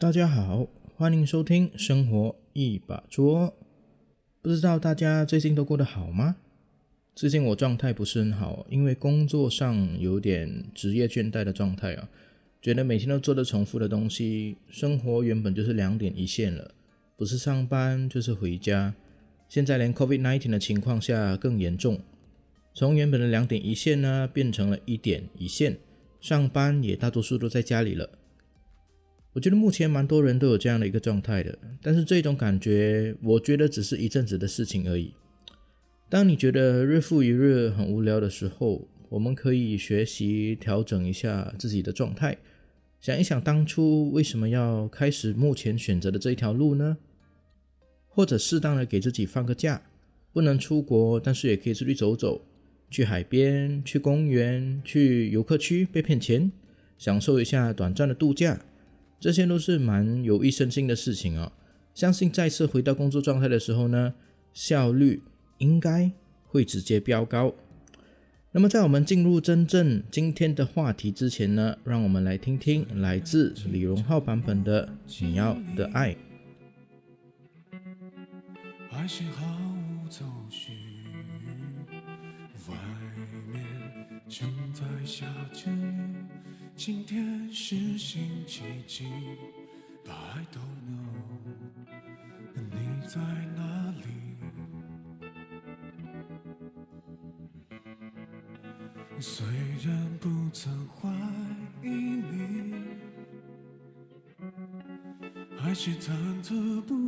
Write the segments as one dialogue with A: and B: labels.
A: 大家好，欢迎收听《生活一把捉》。不知道大家最近都过得好吗？最近我状态不是很好，因为工作上有点职业倦怠的状态啊，觉得每天都做着重复的东西。生活原本就是两点一线了，不是上班就是回家。现在连 COVID-19 的情况下更严重，从原本的两点一线呢，变成了一点一线，上班也大多数都在家里了。我觉得目前蛮多人都有这样的一个状态的，但是这种感觉，我觉得只是一阵子的事情而已。当你觉得日复一日很无聊的时候，我们可以学习调整一下自己的状态，想一想当初为什么要开始目前选择的这一条路呢？或者适当的给自己放个假，不能出国，但是也可以出去走走，去海边、去公园、去游客区被骗钱，享受一下短暂的度假。这些都是蛮有益身心的事情哦，相信再次回到工作状态的时候呢，效率应该会直接飙高。那么在我们进入真正今天的话题之前呢，让我们来听听来自李荣浩版本的《你要的爱》。
B: 今天是星期几 b don't know。你在哪里？虽然不曾怀疑你，还是忐忑不。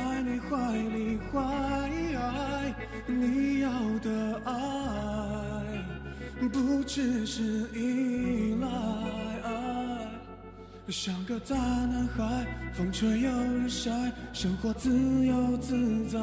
B: 在你怀里怀你要的爱，不只是依赖，像个大男孩，风吹又日晒，生活自由自在。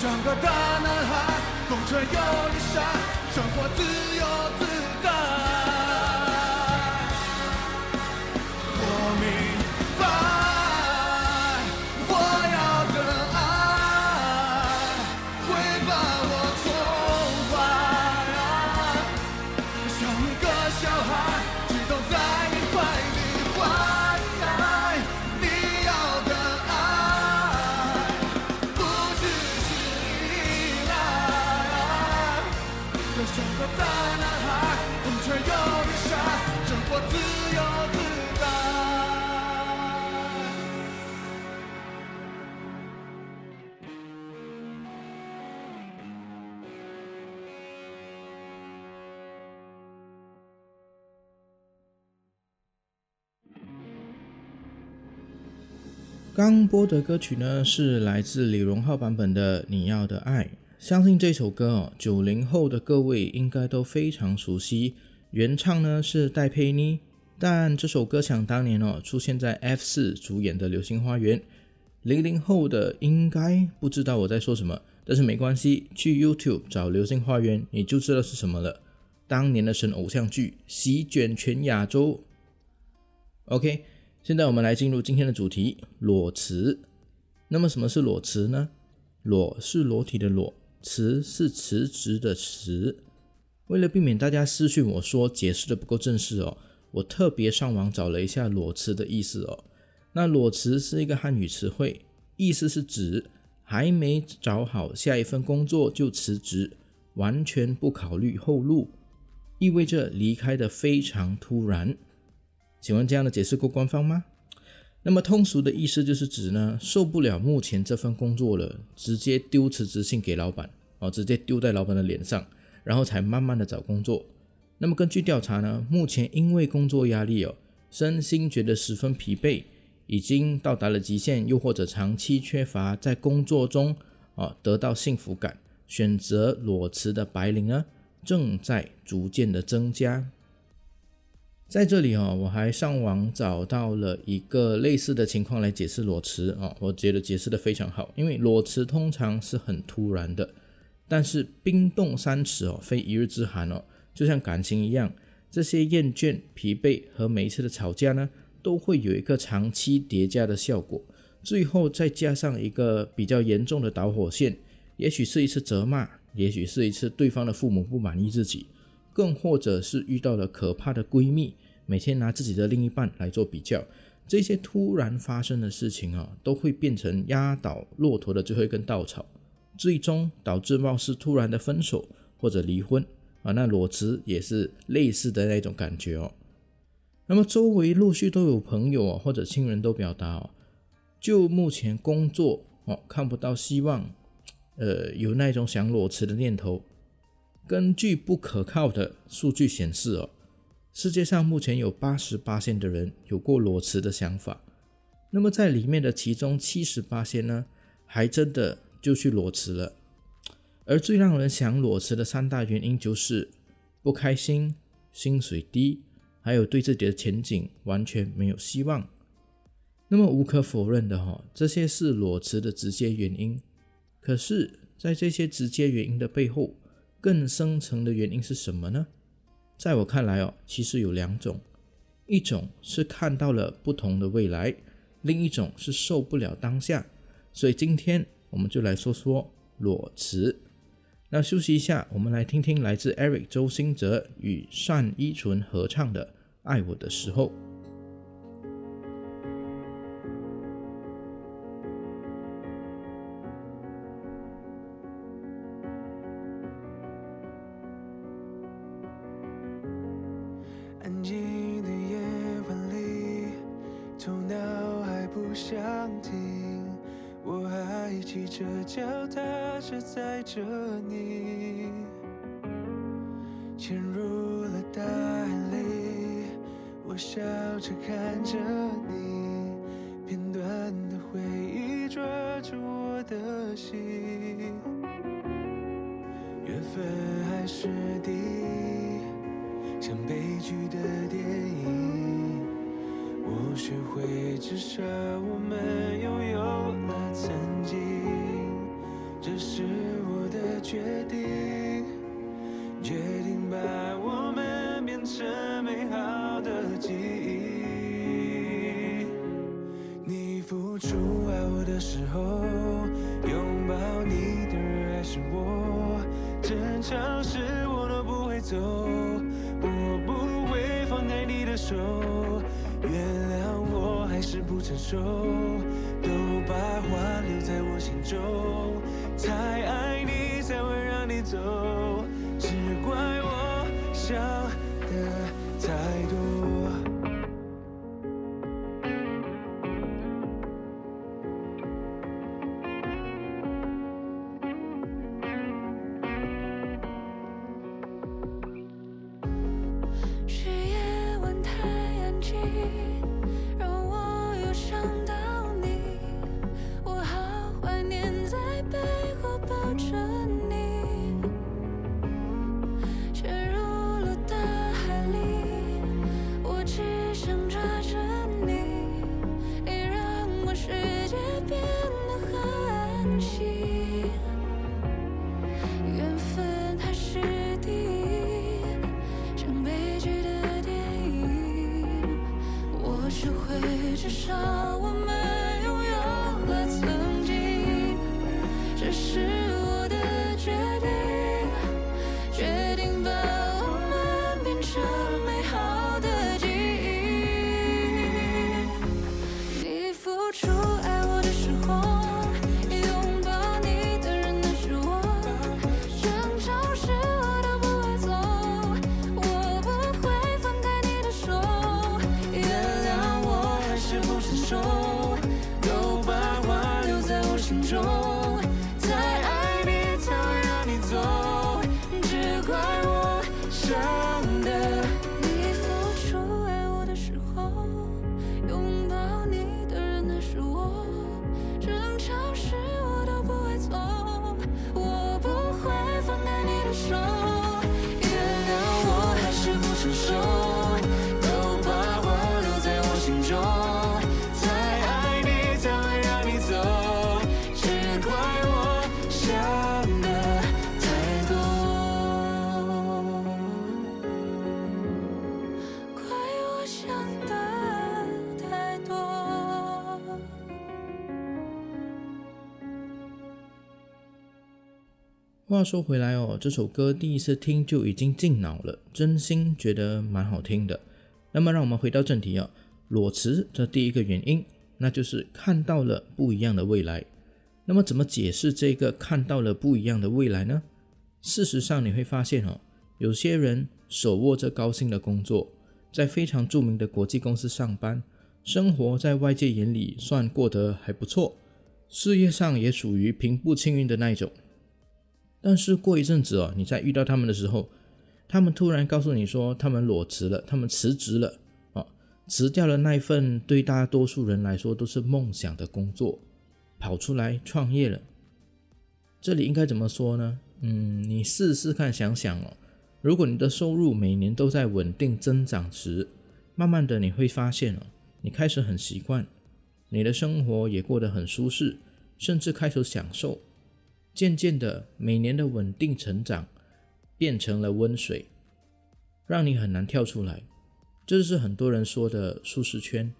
B: 像个大男孩，风吹又日晒，生活自由自在。
A: 刚播的歌曲呢，是来自李荣浩版本的《你要的爱》。相信这首歌哦，九零后的各位应该都非常熟悉。原唱呢是戴佩妮，但这首歌想当年哦，出现在 F 四主演的《流星花园》。零零后的应该不知道我在说什么，但是没关系，去 YouTube 找《流星花园》，你就知道是什么了。当年的神偶像剧，席卷全亚洲。OK。现在我们来进入今天的主题——裸辞。那么，什么是裸辞呢？裸是裸体的裸，辞是辞职的辞。为了避免大家私讯我说解释的不够正式哦，我特别上网找了一下裸辞的意思哦。那裸辞是一个汉语词汇，意思是指还没找好下一份工作就辞职，完全不考虑后路，意味着离开的非常突然。请问这样的解释过官方吗？那么通俗的意思就是指呢，受不了目前这份工作了，直接丢辞职信给老板啊，直接丢在老板的脸上，然后才慢慢的找工作。那么根据调查呢，目前因为工作压力哦，身心觉得十分疲惫，已经到达了极限，又或者长期缺乏在工作中啊得到幸福感，选择裸辞的白领呢，正在逐渐的增加。在这里哦，我还上网找到了一个类似的情况来解释裸辞啊，我觉得解释的非常好。因为裸辞通常是很突然的，但是冰冻三尺哦，非一日之寒哦，就像感情一样，这些厌倦、疲惫和每一次的吵架呢，都会有一个长期叠加的效果，最后再加上一个比较严重的导火线，也许是一次责骂，也许是一次对方的父母不满意自己。更或者是遇到了可怕的闺蜜，每天拿自己的另一半来做比较，这些突然发生的事情啊，都会变成压倒骆驼的最后一根稻草，最终导致貌似突然的分手或者离婚啊。那裸辞也是类似的那一种感觉哦。那么周围陆续都有朋友啊或者亲人都表达哦，就目前工作哦看不到希望，呃有那一种想裸辞的念头。根据不可靠的数据显示哦，世界上目前有八十八线的人有过裸辞的想法。那么在里面的其中七十八线呢，还真的就去裸辞了。而最让人想裸辞的三大原因就是不开心、薪水低，还有对自己的前景完全没有希望。那么无可否认的哈，这些是裸辞的直接原因。可是，在这些直接原因的背后。更深层的原因是什么呢？在我看来哦，其实有两种，一种是看到了不同的未来，另一种是受不了当下。所以今天我们就来说说裸辞。那休息一下，我们来听听来自 Eric 周兴哲与单依纯合唱的《爱我的时候》。
C: 手，原谅我还是不成熟，都把话留在我心中，太爱你才会让你走，只怪我想。
D: 话
A: 说回来哦，这首歌第一次听就已经进脑了，真心觉得蛮好听的。那么，让我们回到正题啊，裸辞这第一个原因，那就是看到了不一样的未来。那么，怎么解释这个看到了不一样的未来呢？事实上，你会发现哦，有些人手握着高薪的工作，在非常著名的国际公司上班，生活在外界眼里算过得还不错，事业上也属于平步青云的那一种。但是过一阵子哦，你在遇到他们的时候，他们突然告诉你说，他们裸辞了，他们辞职了，啊，辞掉了那一份对大多数人来说都是梦想的工作，跑出来创业了。这里应该怎么说呢？嗯，你试试看，想想哦。如果你的收入每年都在稳定增长时，慢慢的你会发现哦，你开始很习惯，你的生活也过得很舒适，甚至开始享受。渐渐的，每年的稳定成长变成了温水，让你很难跳出来。这就是很多人说的舒适圈。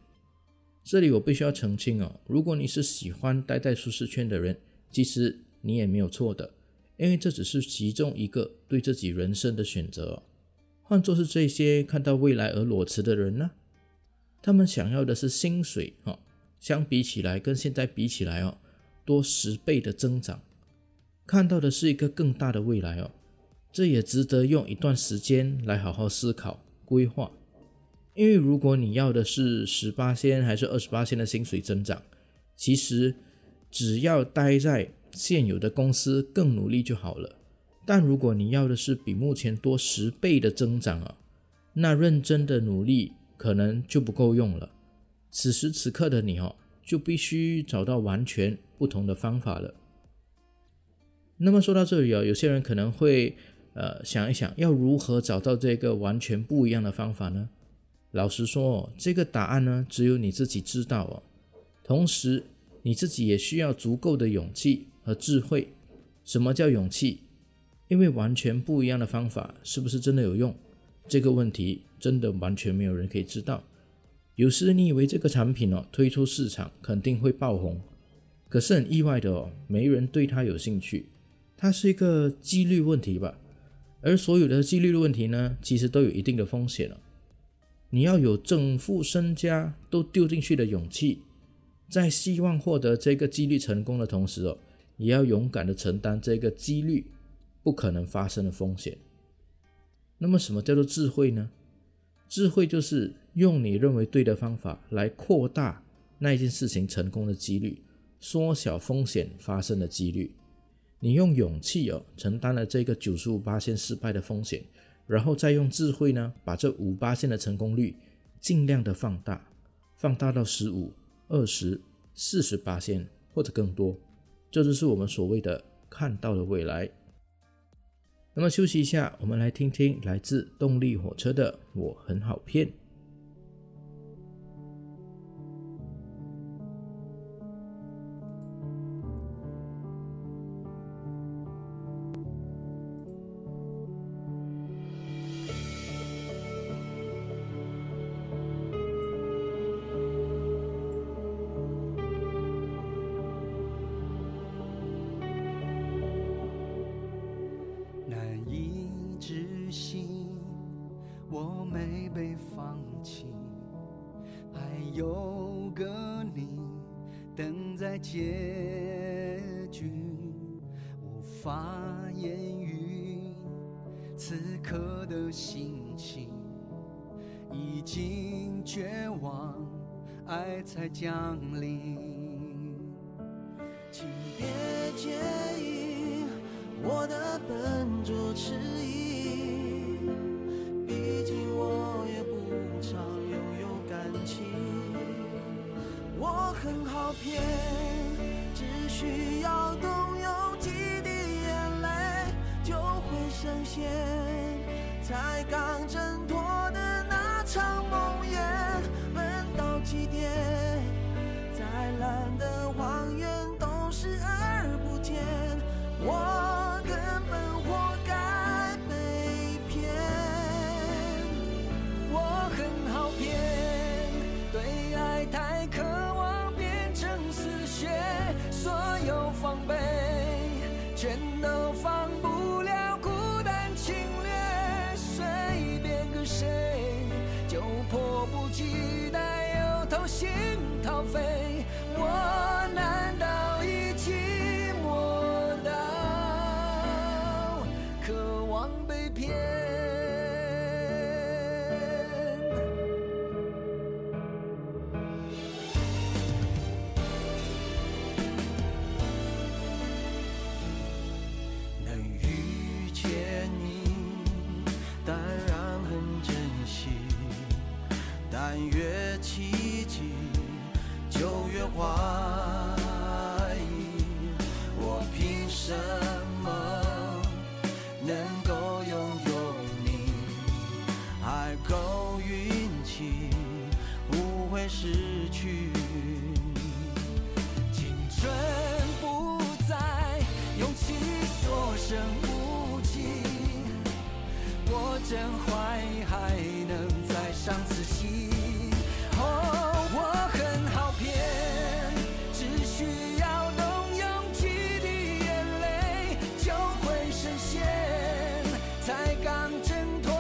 A: 这里我必须要澄清哦：如果你是喜欢待在舒适圈的人，其实你也没有错的，因为这只是其中一个对自己人生的选择。换作是这些看到未来而裸辞的人呢？他们想要的是薪水哦，相比起来，跟现在比起来哦，多十倍的增长。看到的是一个更大的未来哦，这也值得用一段时间来好好思考规划。因为如果你要的是十八先还是二十八先的薪水增长，其实只要待在现有的公司更努力就好了。但如果你要的是比目前多十倍的增长啊，那认真的努力可能就不够用了。此时此刻的你哦，就必须找到完全不同的方法了。那么说到这里哦，有些人可能会，呃，想一想，要如何找到这个完全不一样的方法呢？老实说，这个答案呢，只有你自己知道哦。同时，你自己也需要足够的勇气和智慧。什么叫勇气？因为完全不一样的方法是不是真的有用？这个问题真的完全没有人可以知道。有时你以为这个产品哦，推出市场肯定会爆红，可是很意外的哦，没人对他有兴趣。它是一个几率问题吧，而所有的几率问题呢，其实都有一定的风险了。你要有整副身家都丢进去的勇气，在希望获得这个几率成功的同时哦，也要勇敢的承担这个几率不可能发生的风险。那么，什么叫做智慧呢？智慧就是用你认为对的方法来扩大那件事情成功的几率，缩小风险发生的几率。你用勇气哦承担了这个九十五八线失败的风险，然后再用智慧呢把这五八线的成功率尽量的放大，放大到十五、二十、四十八线或者更多，这就是我们所谓的看到的未来。那么休息一下，我们来听听来自动力火车的《我很好骗》。
E: 很好骗，只需要动用几滴眼泪，就会实现，才刚真。都放不
F: 了孤单侵略，随便个谁就迫不及待要掏心掏肺，我难道已寂寞到渴望被骗？才敢挣脱。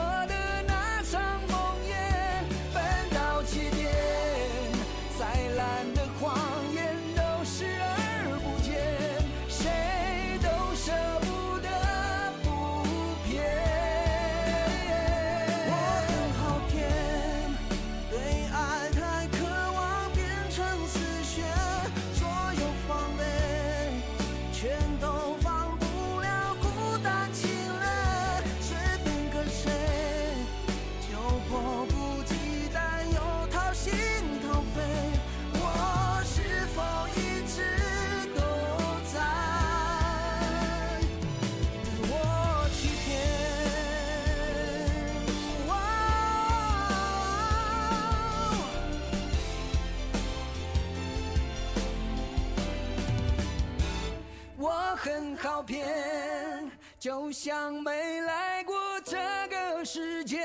E: 就
F: 像没来过这个世界，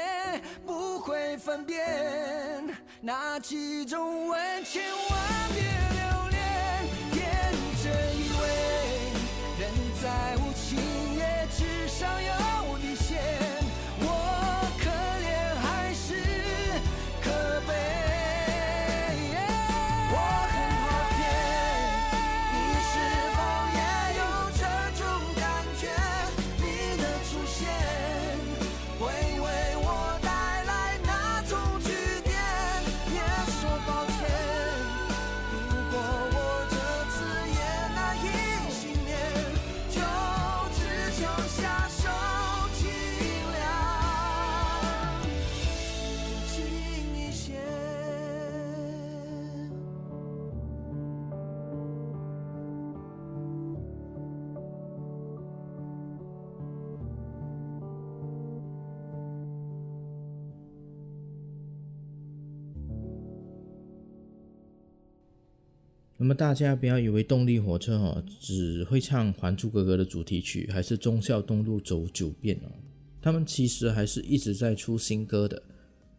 F: 不会分辨那几种吻，千万别留恋。天真以为人在无情也至少有。
A: 那么大家不要以为动力火车哦只会唱《还珠格格》的主题曲，还是《忠孝东路走九遍》哦，他们其实还是一直在出新歌的。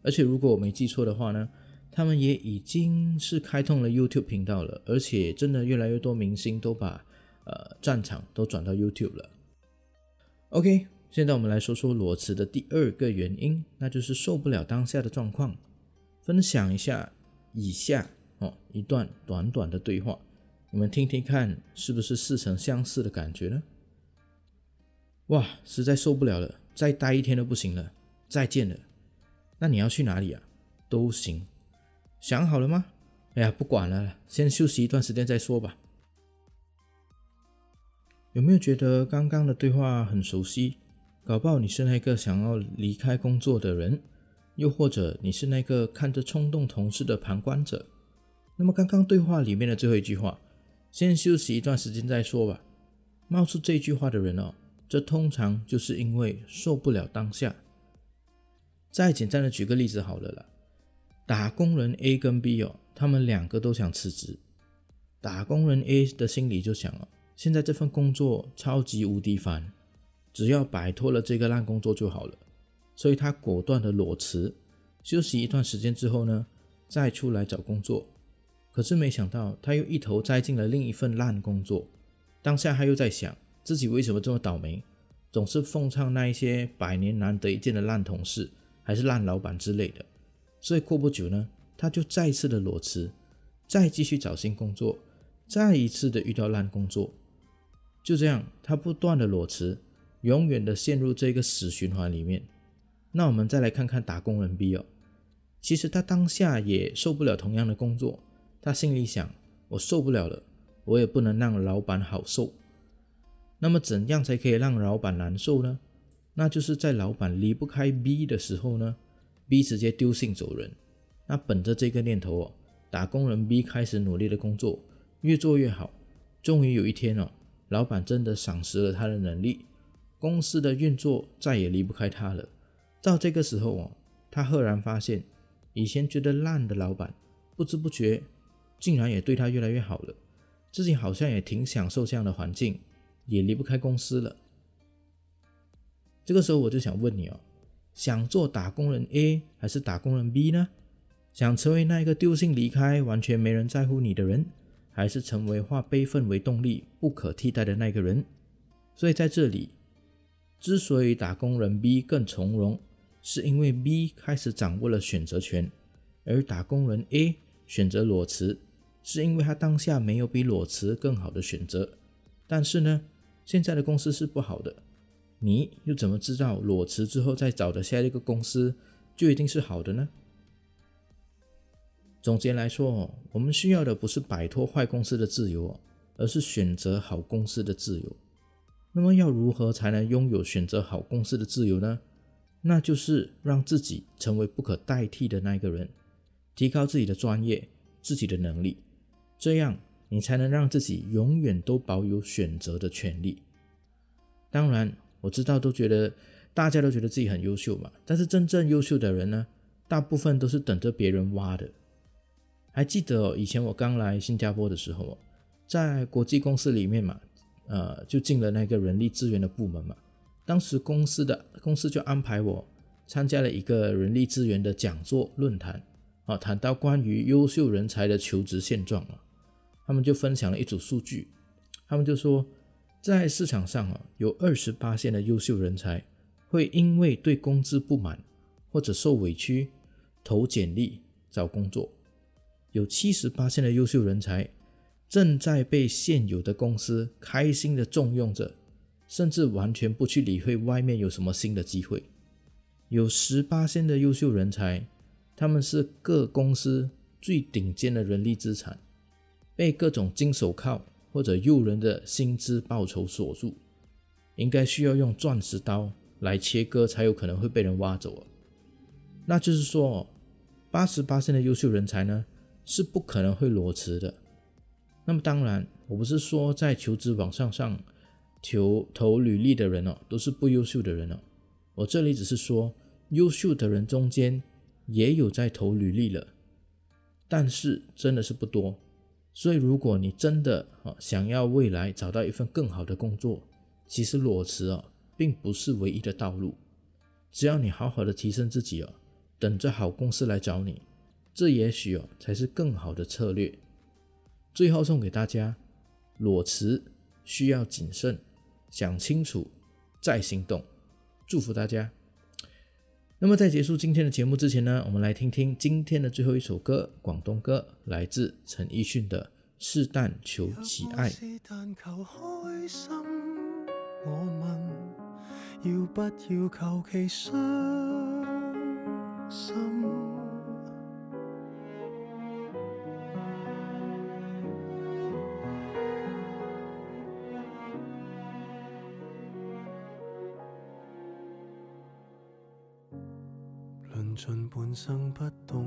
A: 而且如果我没记错的话呢，他们也已经是开通了 YouTube 频道了，而且真的越来越多明星都把呃战场都转到 YouTube 了。OK，现在我们来说说裸辞的第二个原因，那就是受不了当下的状况。分享一下以下。哦，一段短短的对话，你们听听看，是不是似曾相识的感觉呢？哇，实在受不了了，再待一天都不行了，再见了。那你要去哪里啊？都行。想好了吗？哎呀，不管了，先休息一段时间再说吧。有没有觉得刚刚的对话很熟悉？搞不好你是那个想要离开工作的人，又或者你是那个看着冲动同事的旁观者。那么刚刚对话里面的最后一句话，“先休息一段时间再说吧。”冒出这句话的人哦，这通常就是因为受不了当下。再简单的举个例子好了啦，打工人 A 跟 B 哦，他们两个都想辞职。打工人 A 的心里就想哦，现在这份工作超级无敌烦，只要摆脱了这个烂工作就好了，所以他果断的裸辞。休息一段时间之后呢，再出来找工作。可是没想到，他又一头栽进了另一份烂工作。当下他又在想，自己为什么这么倒霉，总是奉唱那一些百年难得一见的烂同事，还是烂老板之类的。所以过不久呢，他就再一次的裸辞，再继续找新工作，再一次的遇到烂工作。就这样，他不断的裸辞，永远的陷入这个死循环里面。那我们再来看看打工人 Bill，其实他当下也受不了同样的工作。他心里想：“我受不了了，我也不能让老板好受。那么，怎样才可以让老板难受呢？那就是在老板离不开 B 的时候呢，B 直接丢信走人。那本着这个念头哦，打工人 B 开始努力的工作，越做越好。终于有一天哦，老板真的赏识了他的能力，公司的运作再也离不开他了。到这个时候哦，他赫然发现，以前觉得烂的老板，不知不觉。”竟然也对他越来越好了，自己好像也挺享受这样的环境，也离不开公司了。这个时候我就想问你哦，想做打工人 A 还是打工人 B 呢？想成为那一个丢性离开、完全没人在乎你的人，还是成为化悲愤为动力、不可替代的那个人？所以在这里，之所以打工人 B 更从容，是因为 B 开始掌握了选择权，而打工人 A 选择裸辞。是因为他当下没有比裸辞更好的选择，但是呢，现在的公司是不好的，你又怎么知道裸辞之后再找的下一个公司就一定是好的呢？总结来说，我们需要的不是摆脱坏公司的自由，而是选择好公司的自由。那么要如何才能拥有选择好公司的自由呢？那就是让自己成为不可代替的那个人，提高自己的专业，自己的能力。这样，你才能让自己永远都保有选择的权利。当然，我知道都觉得大家都觉得自己很优秀嘛，但是真正优秀的人呢，大部分都是等着别人挖的。还记得以前我刚来新加坡的时候哦，在国际公司里面嘛，呃，就进了那个人力资源的部门嘛。当时公司的公司就安排我参加了一个人力资源的讲座论坛，啊，谈到关于优秀人才的求职现状啊。他们就分享了一组数据，他们就说，在市场上啊，有二十八线的优秀人才会因为对工资不满或者受委屈投简历找工作；有七十八线的优秀人才正在被现有的公司开心的重用着，甚至完全不去理会外面有什么新的机会；有十八线的优秀人才，他们是各公司最顶尖的人力资产。被各种金手铐或者诱人的薪资报酬锁住，应该需要用钻石刀来切割，才有可能会被人挖走啊。那就是说，八十八线的优秀人才呢，是不可能会裸辞的。那么当然，我不是说在求职网上上求投履历的人哦，都是不优秀的人哦。我这里只是说，优秀的人中间也有在投履历了，但是真的是不多。所以，如果你真的啊想要未来找到一份更好的工作，其实裸辞啊并不是唯一的道路。只要你好好的提升自己哦，等着好公司来找你，这也许哦才是更好的策略。最后送给大家：裸辞需要谨慎，想清楚再行动。祝福大家！那么在结束今天的节目之前呢，我们来听听今天的最后一首歌，《广东歌》，来自陈奕迅的《
C: 是但求其爱》。要要不求其伤心？尽半生不懂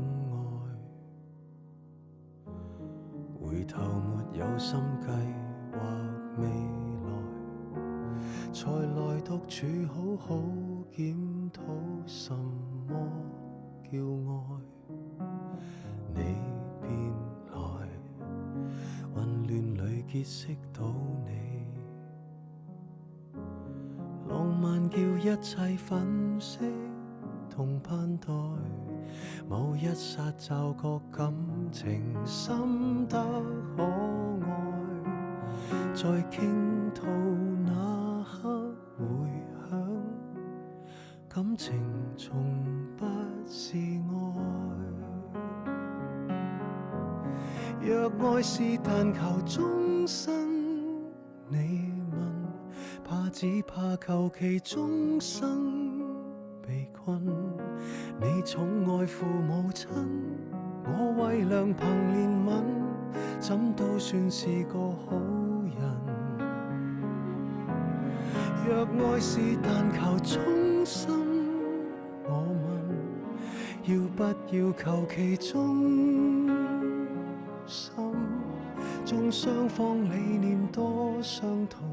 C: 爱，回头没有心计划未来，才来独处好好检讨什么叫爱。你便来，混乱里结识到你，浪漫叫一切粉饰。同盼待，某一刹就觉感情深得可爱，在倾吐那刻回响，感情从不是爱。若爱是但求终生，你问，怕只怕求其终生。宠爱父母亲，我为良朋怜悯，怎都算是个好人。若爱是但求衷心，我问要不要求其忠心？纵双方理念多相同，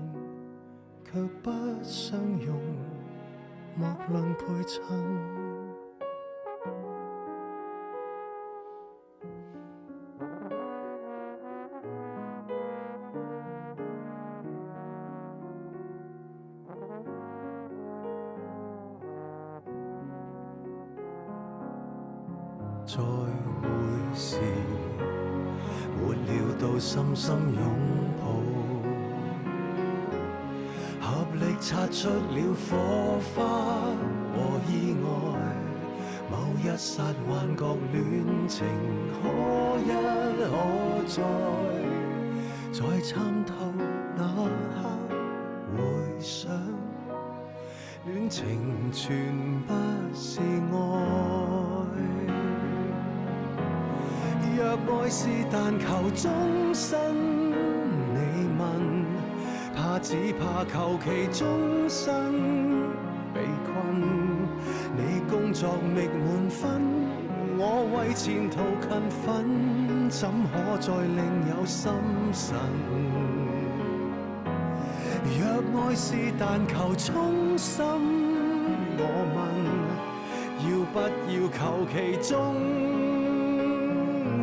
C: 却不相容，莫论配衬。心拥抱，合力擦出了火花和意外。某一刹幻觉，恋情可一可再。在参透那刻，回想，恋情全不是爱。若爱是但求终身，你问，怕只怕求其终生被困。你工作觅满分，我为前途勤奋，怎可再另有心神？若爱是但求衷心，我问，要不要求其终？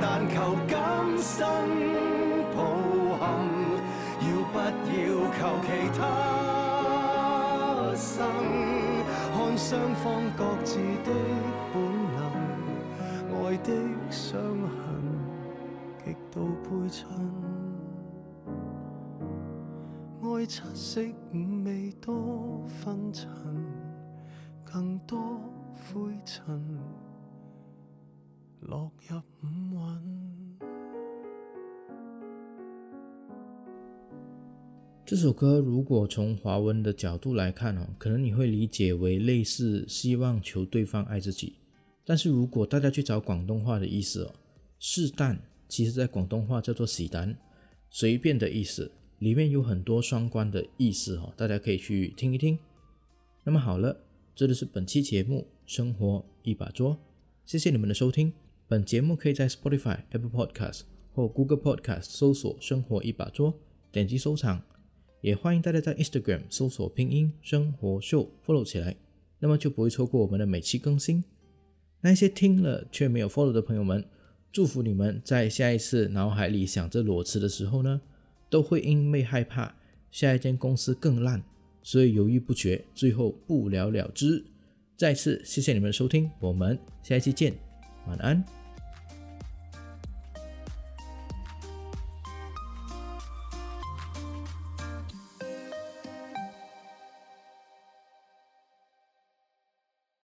C: 但求今生抱憾，要不要求其他生？看双方各自的本能，爱的伤痕，极度悲衬。爱七色五味多分层，更多灰尘。落五
A: 这首歌如果从华文的角度来看哦，可能你会理解为类似希望求对方爱自己。但是如果大家去找广东话的意思哦，是但，其实在广东话叫做喜单，随便的意思。里面有很多双关的意思哦，大家可以去听一听。那么好了，这就是本期节目《生活一把桌》，谢谢你们的收听。本节目可以在 Spotify、Apple p o d c a s t 或 Google p o d c a s t 搜索“生活一把桌”，点击收藏。也欢迎大家在 Instagram 搜索拼音“生活秀 ”，follow 起来，那么就不会错过我们的每期更新。那些听了却没有 follow 的朋友们，祝福你们在下一次脑海里想着裸辞的时候呢，都会因为害怕下一间公司更烂，所以犹豫不决，最后不了了之。再次谢谢你们的收听，我们下一期见。安安。